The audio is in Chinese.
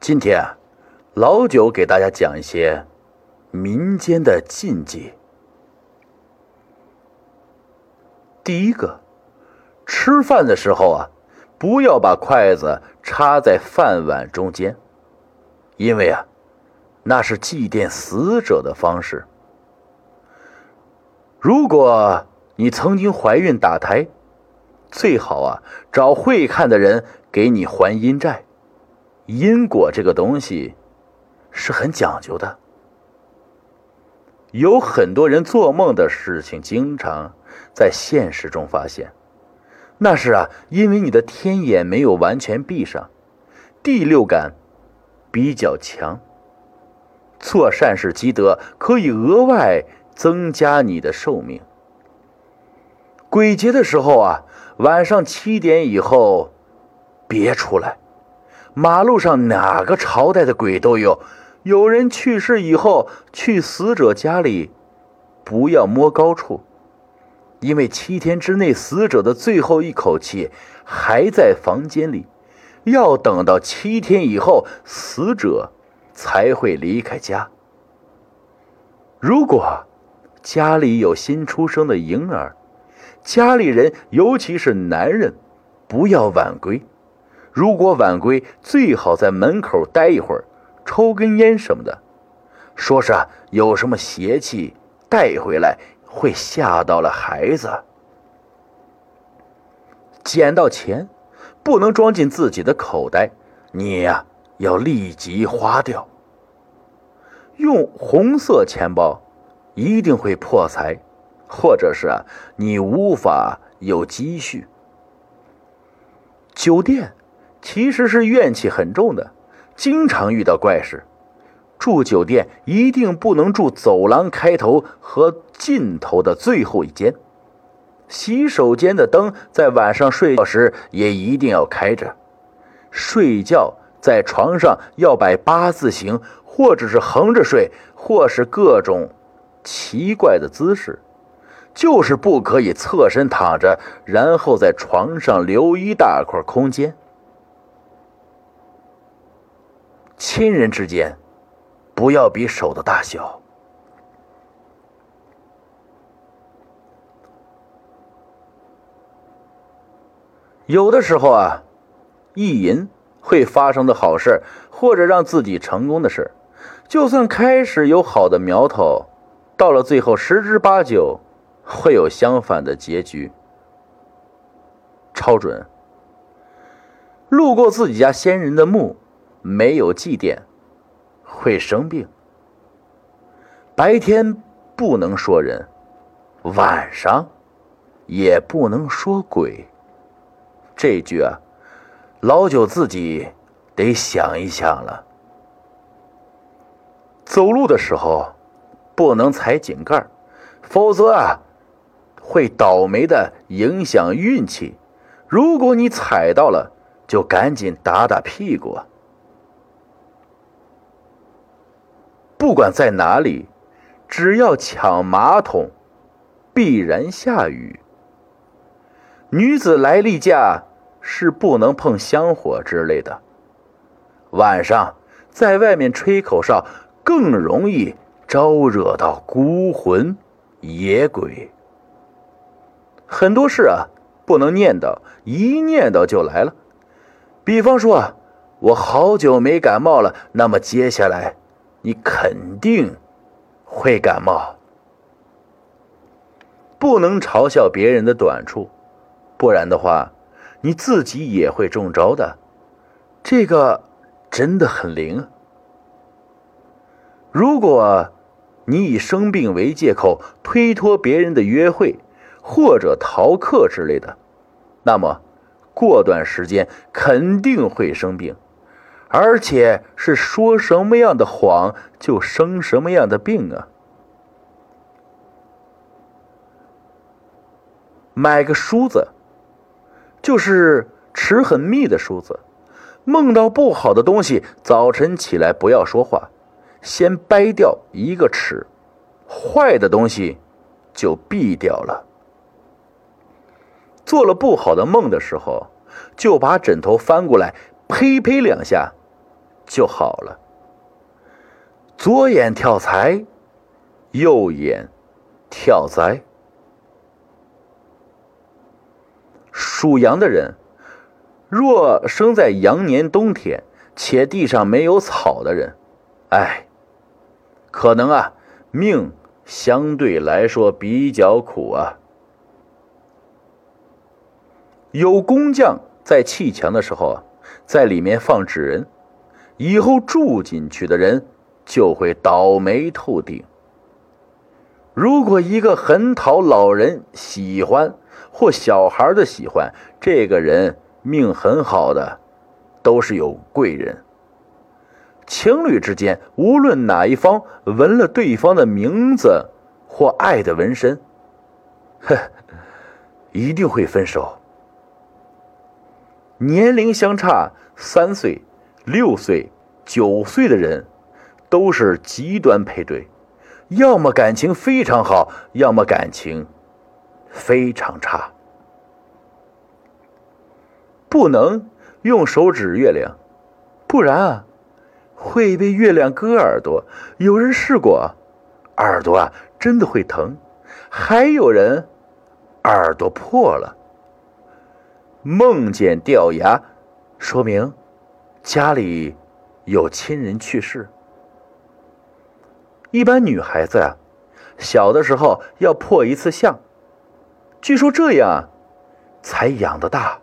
今天，老九给大家讲一些民间的禁忌。第一个，吃饭的时候啊，不要把筷子插在饭碗中间，因为啊，那是祭奠死者的方式。如果你曾经怀孕打胎，最好啊找会看的人给你还阴债。因果这个东西是很讲究的，有很多人做梦的事情，经常在现实中发现。那是啊，因为你的天眼没有完全闭上，第六感比较强。做善事积德，可以额外增加你的寿命。鬼节的时候啊，晚上七点以后别出来。马路上哪个朝代的鬼都有。有人去世以后，去死者家里，不要摸高处，因为七天之内死者的最后一口气还在房间里，要等到七天以后，死者才会离开家。如果家里有新出生的婴儿，家里人尤其是男人，不要晚归。如果晚归，最好在门口待一会儿，抽根烟什么的。说是有什么邪气带回来，会吓到了孩子。捡到钱，不能装进自己的口袋，你呀要立即花掉。用红色钱包，一定会破财，或者是你无法有积蓄。酒店。其实是怨气很重的，经常遇到怪事。住酒店一定不能住走廊开头和尽头的最后一间。洗手间的灯在晚上睡觉时也一定要开着。睡觉在床上要摆八字形，或者是横着睡，或是各种奇怪的姿势，就是不可以侧身躺着，然后在床上留一大块空间。亲人之间，不要比手的大小。有的时候啊，意淫会发生的好事，或者让自己成功的事，就算开始有好的苗头，到了最后十之八九会有相反的结局。超准。路过自己家先人的墓。没有祭奠，会生病。白天不能说人，晚上也不能说鬼。这句啊，老九自己得想一想了。走路的时候不能踩井盖，否则啊会倒霉的，影响运气。如果你踩到了，就赶紧打打屁股。不管在哪里，只要抢马桶，必然下雨。女子来例假是不能碰香火之类的。晚上在外面吹口哨，更容易招惹到孤魂野鬼。很多事啊，不能念叨，一念叨就来了。比方说，我好久没感冒了，那么接下来。你肯定会感冒，不能嘲笑别人的短处，不然的话，你自己也会中招的。这个真的很灵。如果你以生病为借口推脱别人的约会，或者逃课之类的，那么过段时间肯定会生病。而且是说什么样的谎就生什么样的病啊！买个梳子，就是齿很密的梳子。梦到不好的东西，早晨起来不要说话，先掰掉一个齿，坏的东西就避掉了。做了不好的梦的时候，就把枕头翻过来，呸呸两下。就好了。左眼跳财，右眼跳灾。属羊的人，若生在羊年冬天，且地上没有草的人，哎，可能啊，命相对来说比较苦啊。有工匠在砌墙的时候啊，在里面放纸人，以后住进去的人就会倒霉透顶。如果一个很讨老人喜欢或小孩的喜欢，这个人命很好的，都是有贵人。情侣之间，无论哪一方纹了对方的名字或爱的纹身，呵，一定会分手。年龄相差三岁、六岁、九岁的人，都是极端配对，要么感情非常好，要么感情非常差。不能用手指月亮，不然啊，会被月亮割耳朵。有人试过，耳朵啊真的会疼，还有人耳朵破了。梦见掉牙，说明家里有亲人去世。一般女孩子啊，小的时候要破一次相，据说这样才养得大。